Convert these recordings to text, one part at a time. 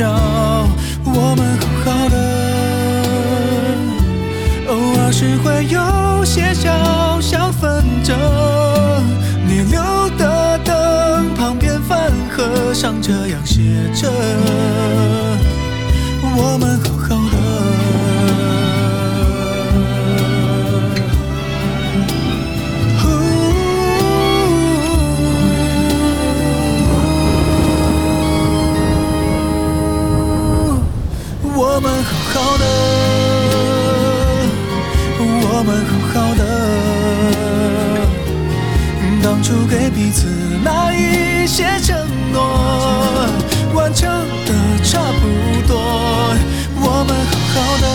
笑我们好好的偶尔是会有些小小纷争你留的灯旁边饭盒上这样写着我们好些承诺，完成的差不多，我们好好的，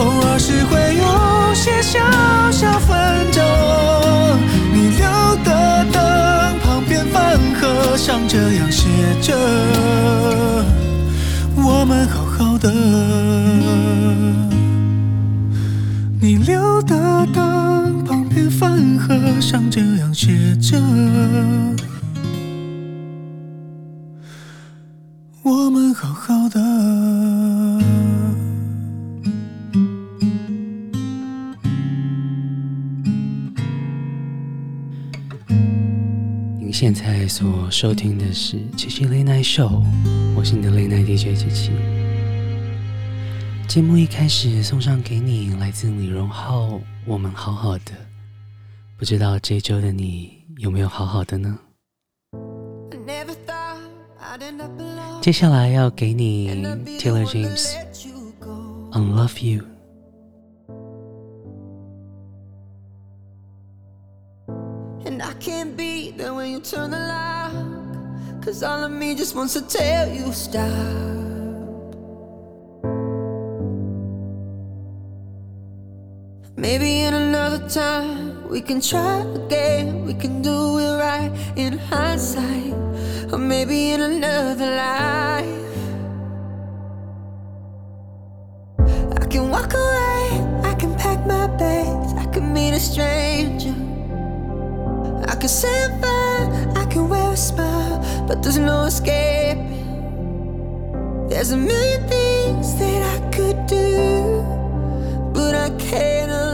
偶尔是会有些小小纷争。你留的灯旁边饭盒上这样写着，我们好好的。像这样写着。我们好好的，您现在所收听的是《七七雷奈秀》，我是你的雷奈 DJ 七七。节目一开始送上给你来自李荣浩《我们好好的》。不知道这周的你有没有好好的呢？接下来要给你 Taylor James，《Unlove You》。Turn the lock, cause all of me just wants to tell you stop. Maybe in another time we can try again. We can do it right in hindsight, or maybe in another life. I can walk away, I can pack my bags, I can meet a stranger. I can say I'm fine, I can wear a smile, but there's no escaping. There's a million things that I could do, but I can't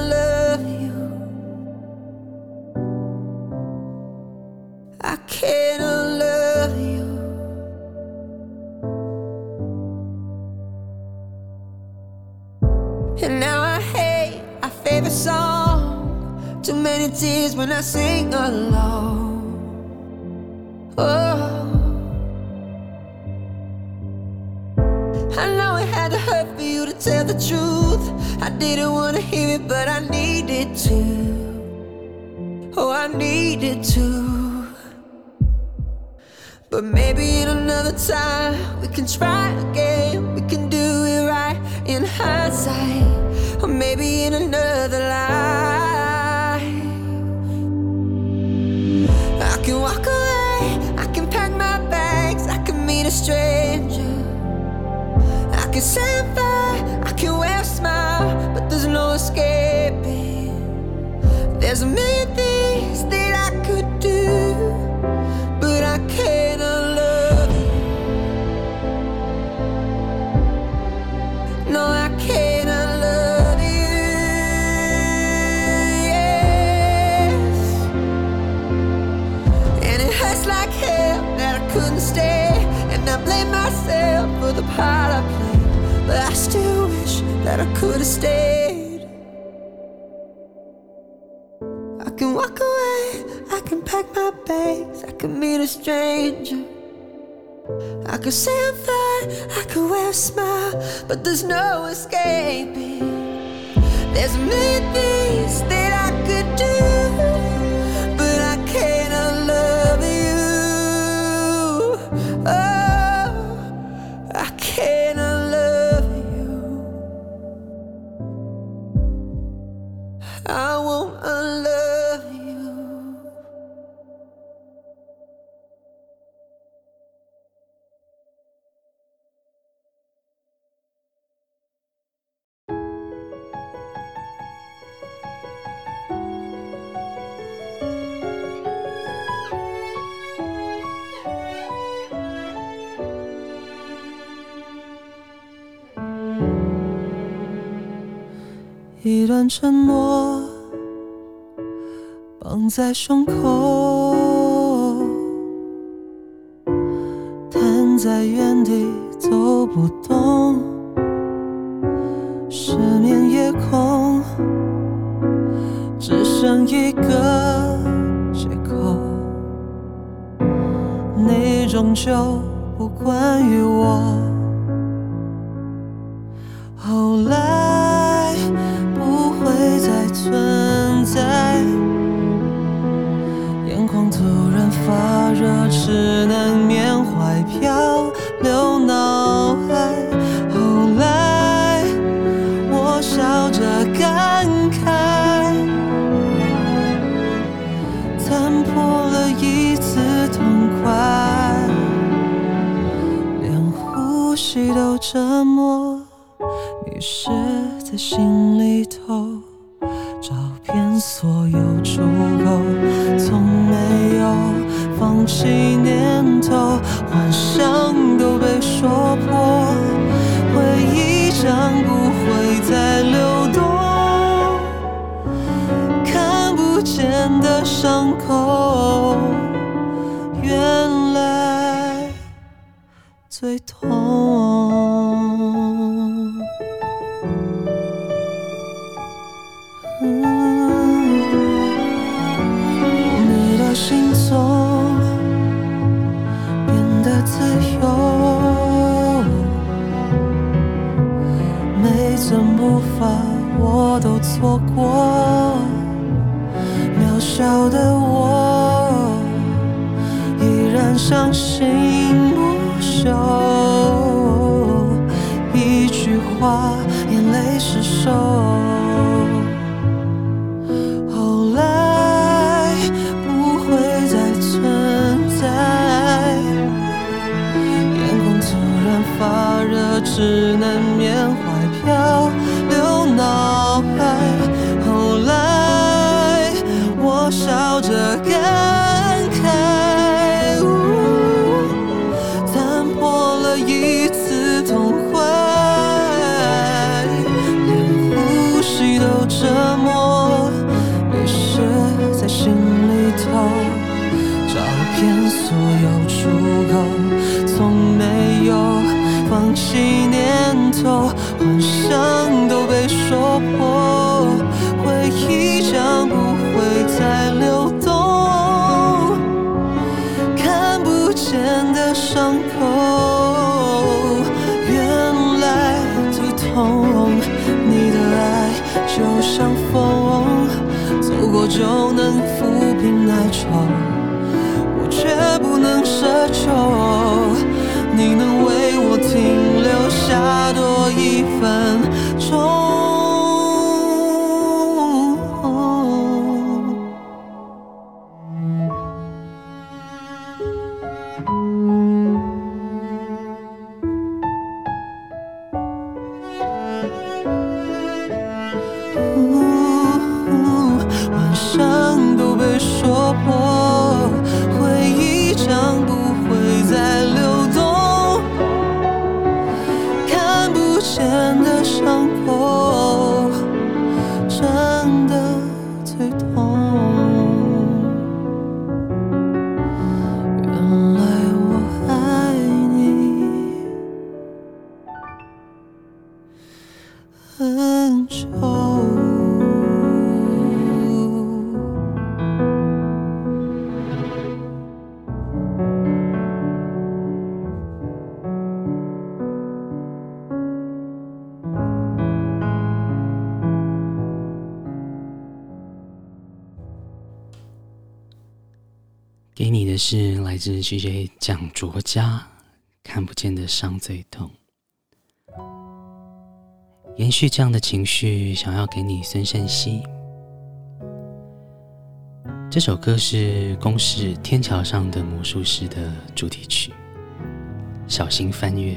many tears when I sing alone. Oh. I know it had to hurt for you to tell the truth. I didn't want to hear it, but I needed to. Oh, I needed to. But maybe in another time we can try again. We can do it right in hindsight. Or maybe in another life. Stranger. I can I'm fine, I can wear a smile, but there's no escaping. There's a million things have stayed. I can walk away, I can pack my bags, I can meet a stranger. I could say I'm fine, I could wear a smile, but there's no escaping. There's a million things I won't unlove you. 一段沉默在胸口，瘫在原地走不动，失眠夜空只剩一个借口，你终究梦都被说破，回忆将不会再流动，看不见的伤错过，渺小的我依然相信就能抚平哀愁。我却不能奢求，你能为我停留下多是来自 GJ 蒋卓嘉，看不见的伤最痛。延续这样的情绪，想要给你孙盛希。这首歌是公式《天桥上的魔术师》的主题曲，小心翻阅。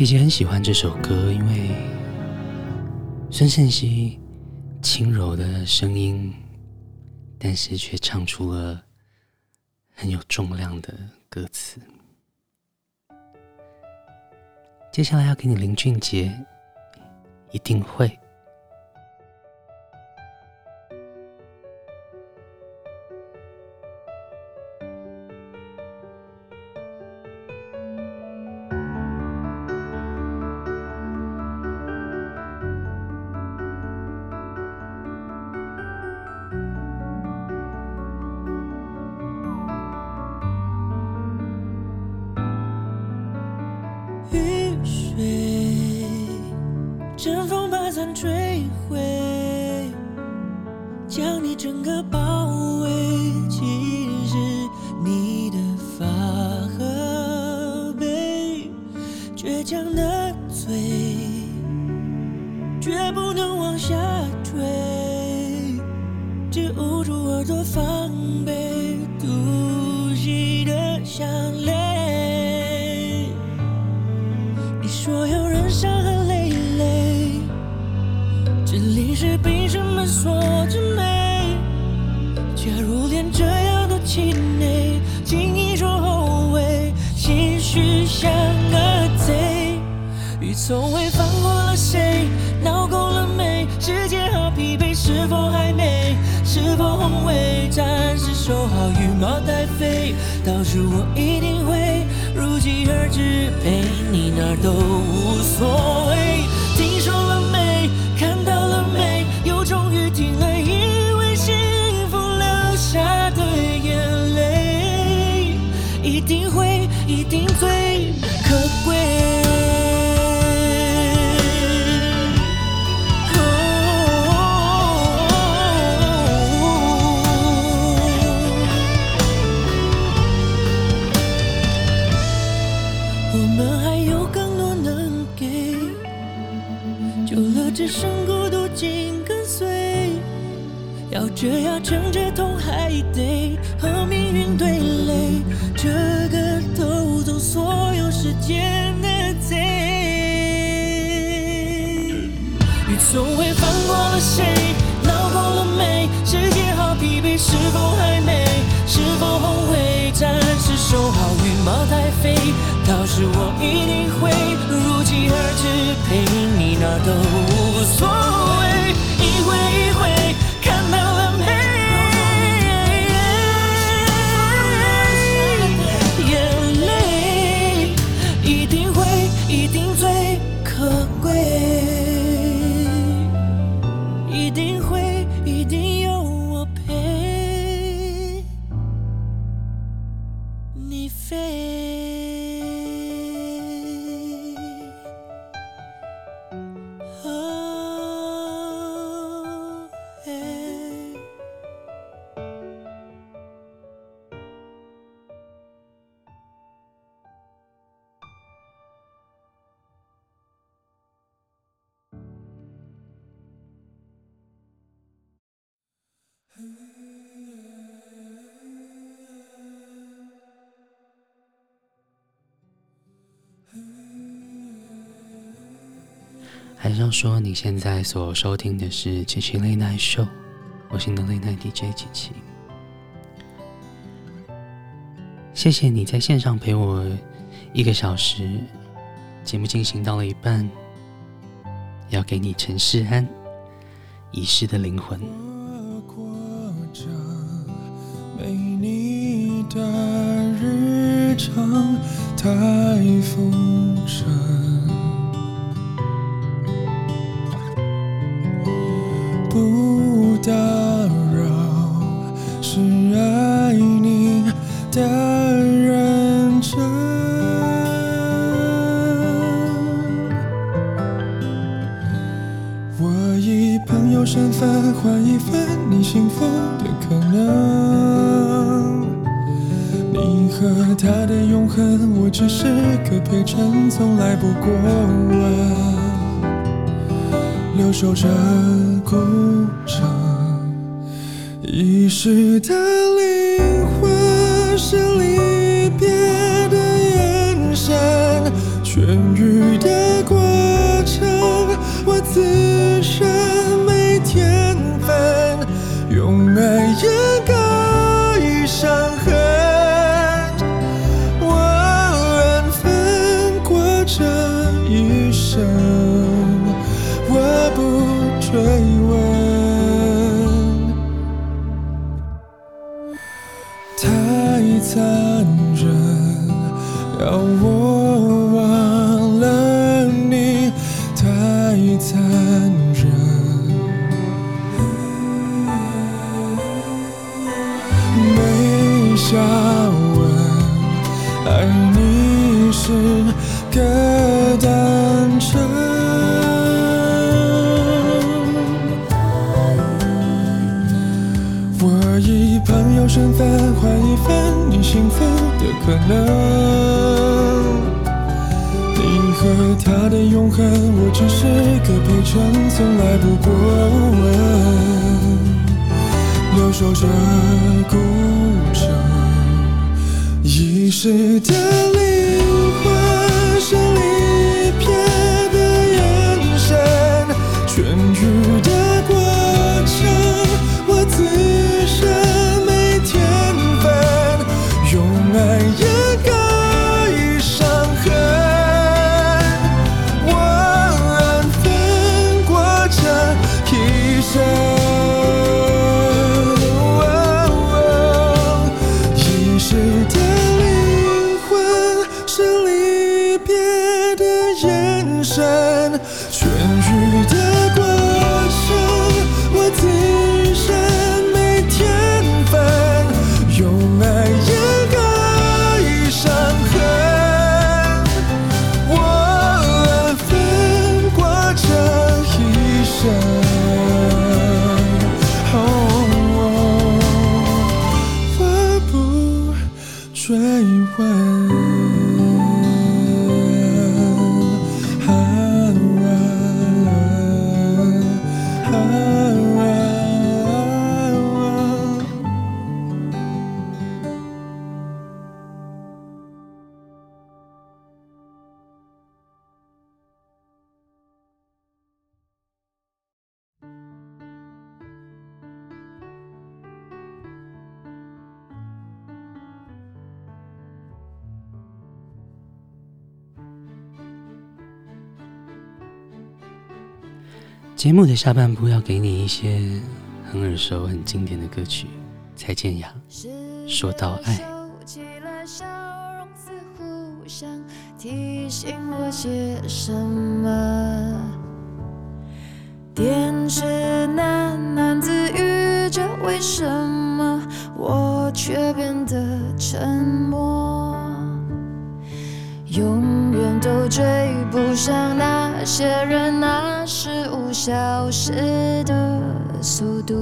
姐姐很喜欢这首歌，因为孙盛熙轻柔的声音，但是却唱出了很有重量的歌词。接下来要给你林俊杰，一定会。绝不能往下坠，只捂住耳朵防备，毒气的响雷。你说有人伤痕累累，这里是凭什么锁着眉？假如连这样都气馁，轻易说后悔，心虚像个贼，雨从未。是否宏伟？暂时收好羽毛待飞，到时我一定会如期而至，陪你哪儿都无所谓。却要撑着痛还得和命运对垒，这个偷走所有时间的贼，雨从未放过了谁，闹够了没？世界好疲惫，是否还美？是否后悔？暂时收好羽毛待飞，到时我一定会如期而至，陪你哪都无所谓，一回一回说，你现在所收听的是七七 Late Night Show，我是你的 Late Night DJ 七七。谢谢你在线上陪我一个小时，节目进行到了一半，要给你陈势安遗失的灵魂。没你的日常，太风不。打扰是爱你的认真。我以朋友身份换一份你幸福的可能。你和他的永恒，我只是个陪衬，从来不过问。留守着孤城，遗失的灵魂是离别的眼神，痊愈的过程，我自身没天分，用爱掩盖伤痕。和他的永恒，我只是个陪衬，从来不过问。留守着孤城，遗失的灵魂，是离别的眼神，痊愈的节目的下半部要给你一些很耳熟、很经典的歌曲。蔡健雅说到爱，起了笑容，似乎想提醒我些什么。电视喃喃自语着，为什么我却变得沉默？永远都追不上那些人，那事物消失的速度。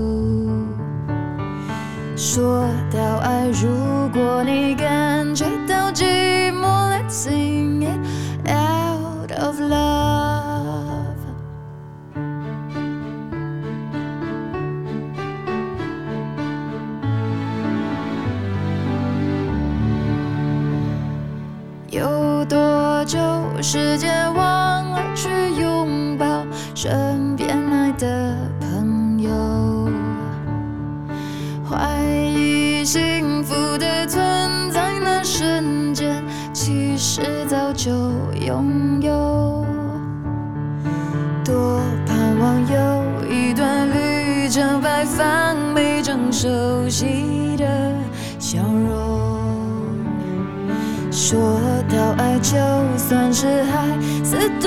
说到爱，如果你感觉到寂寞，Let's sing it out of love。有多久时间忘了去拥抱算是爱。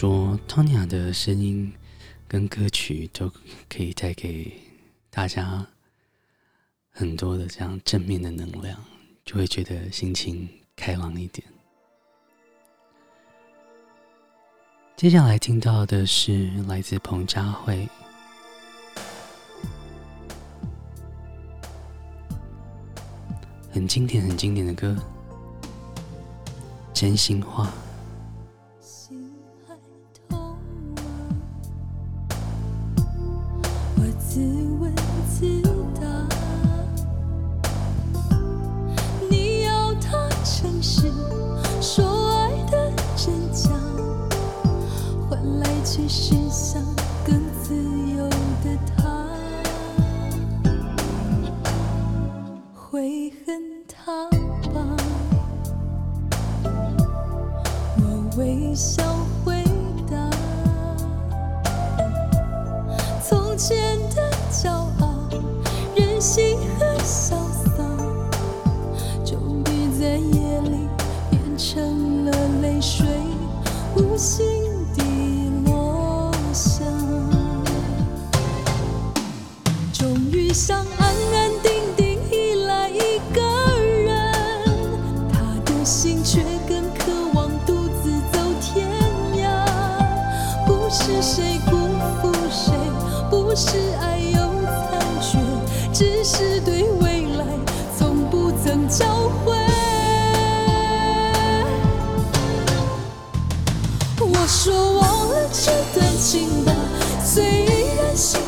说 Tonya 的声音跟歌曲都可以带给大家很多的这样正面的能量，就会觉得心情开朗一点。接下来听到的是来自彭佳慧。很经典很经典的歌。真心话。自问自答你要他诚实说爱的真假换来却是想更自由的他。会恨他吧我微笑。心。醒吧虽然心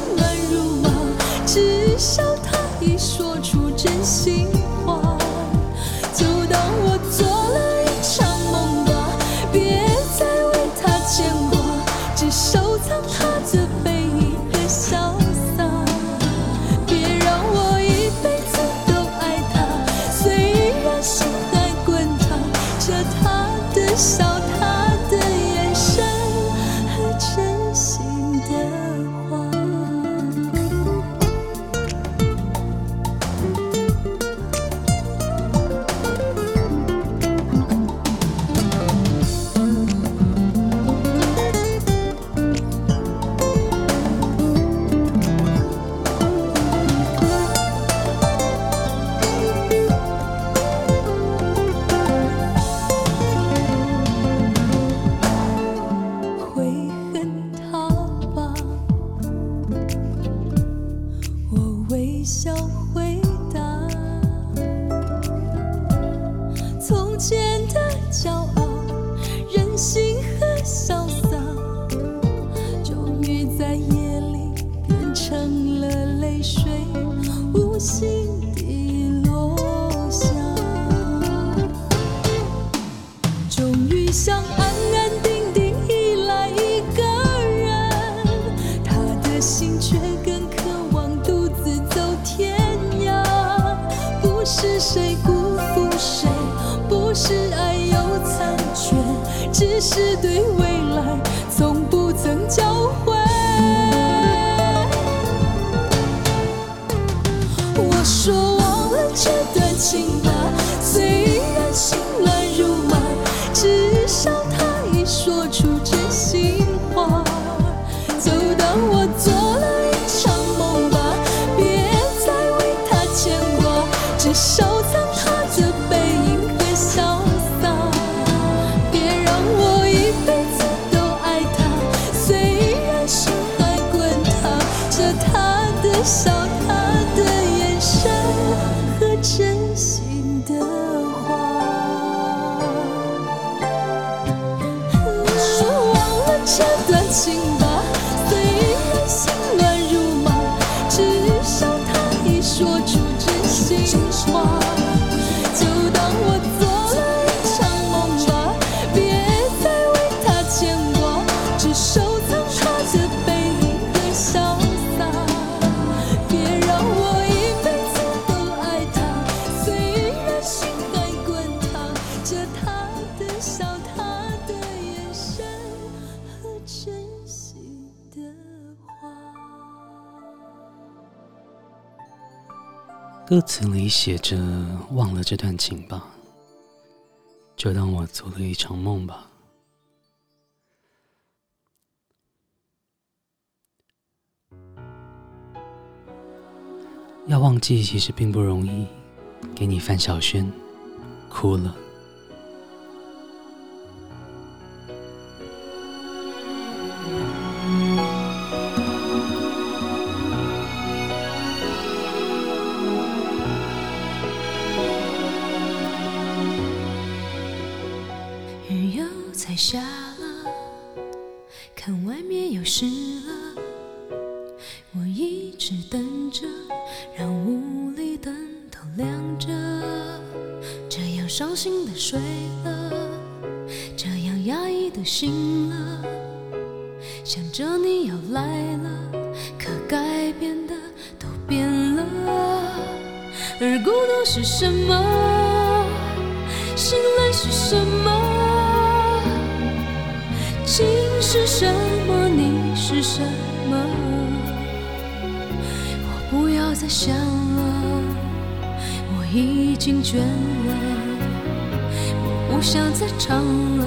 歌词里写着：“忘了这段情吧，就当我做了一场梦吧。”要忘记其实并不容易。给你范晓萱，哭了。下了，看外面又湿了，我一直等着，让屋里灯都亮着，这样伤心的睡了，这样压抑的醒了，想着你要来了，可该变的都变了，而孤独是什么？是什么？你是什么？我不要再想了，我已经倦了，我不想再唱了，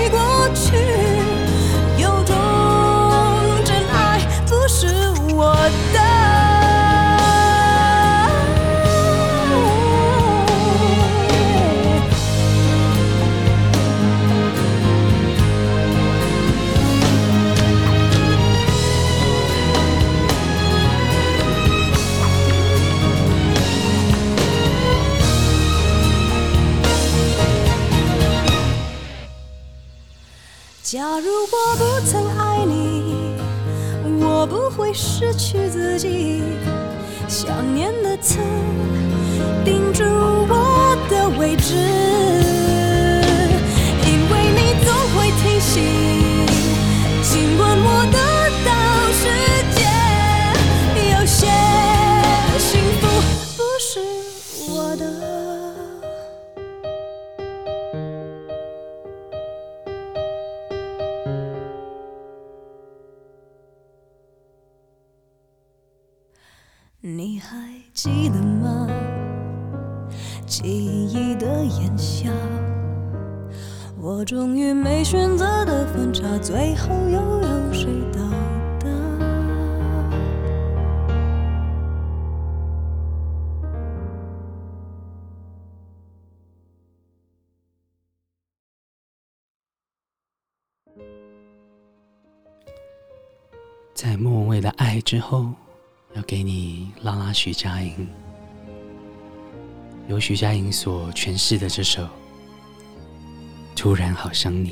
最后又有谁到达？在莫文蔚的爱之后。要给你拉拉徐佳莹，由徐佳莹所诠释的这首《突然好想你》。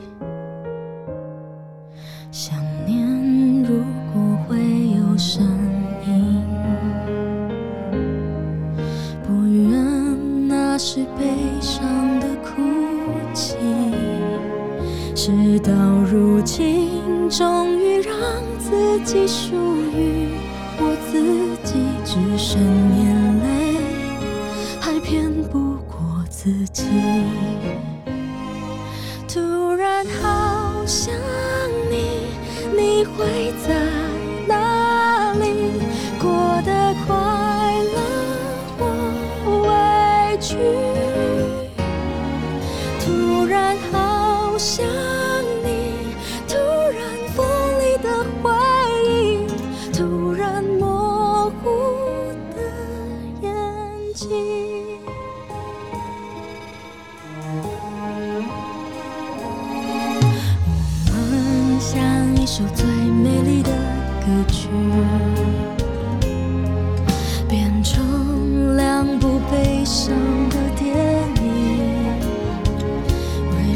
细数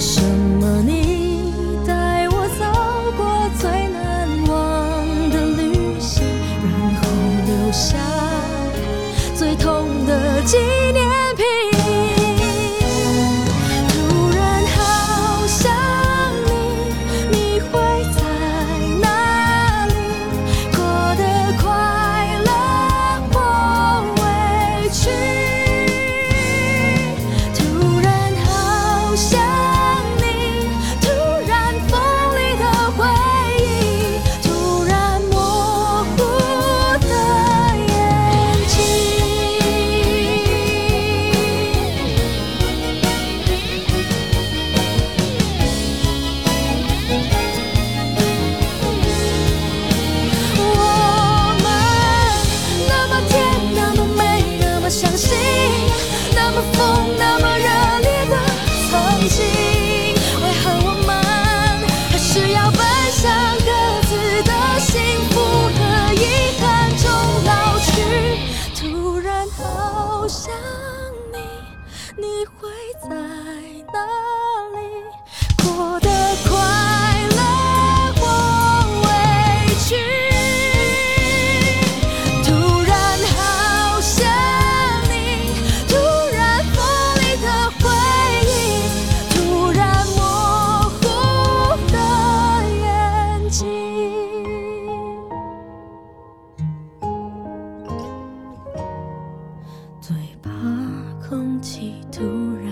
什么气突然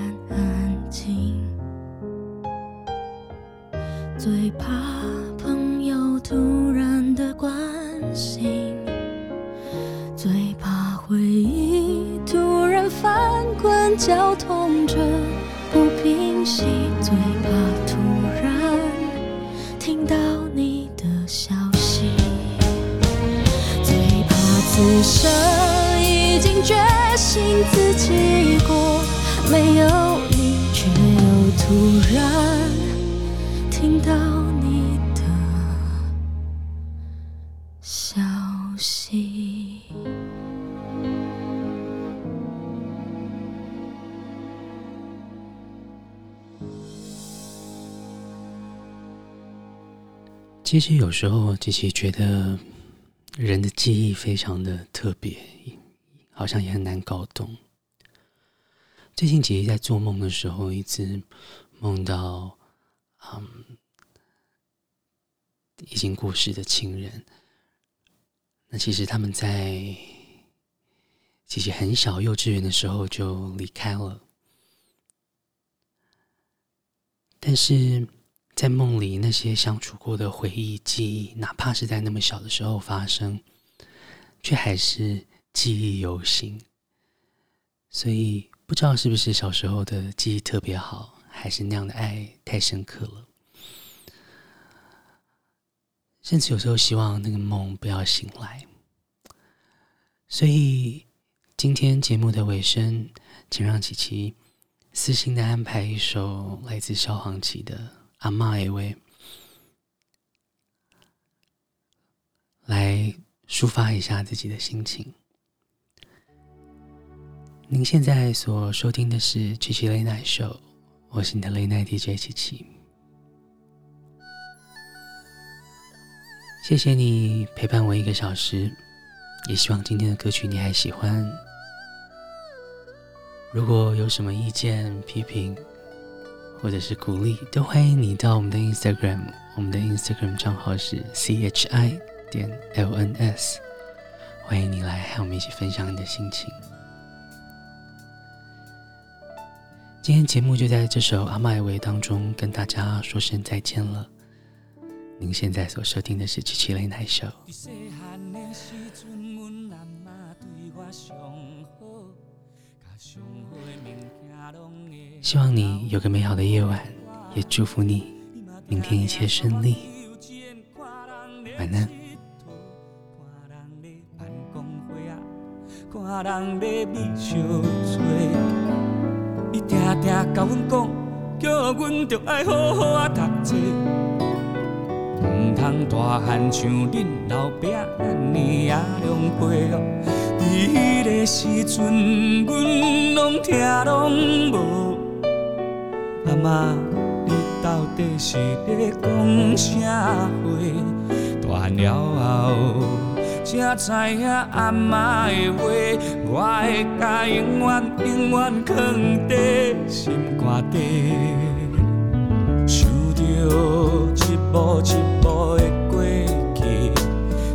其实有时候，琪琪觉得人的记忆非常的特别，好像也很难搞懂。最近姐姐在做梦的时候，一直梦到，嗯，已经过世的亲人。那其实他们在琪琪很小幼稚园的时候就离开了，但是。在梦里，那些相处过的回忆、记忆，哪怕是在那么小的时候发生，却还是记忆犹新。所以，不知道是不是小时候的记忆特别好，还是那样的爱太深刻了。甚至有时候希望那个梦不要醒来。所以，今天节目的尾声，请让琪琪私心的安排一首来自萧煌奇的。阿嬷的话，来抒发一下自己的心情。您现在所收听的是七七雷奈秀，我是你的雷奈 DJ 七七。谢谢你陪伴我一个小时，也希望今天的歌曲你还喜欢。如果有什么意见批评，或者是鼓励，都欢迎你到我们的 Instagram，我们的 Instagram 账号是 chi 点 lns，欢迎你来和我们一起分享你的心情。今天节目就在这首《阿妈的话》当中跟大家说声再见了。您现在所收听的是七七雷奈秀。希望你有个美好的夜晚，也祝福你明天一切顺利。晚安。毋通大汉像恁老爸安尼啊狼狈哦。伫迄个时阵，阮拢听拢无。阿妈，你到底是咧讲啥话？大了后。才知影阿妈的话，我会甲永远永远藏在心肝底，想着。步一步的过去，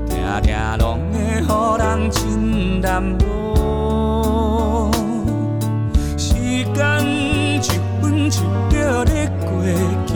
听常拢会予人真难过。时间一分一秒在过去，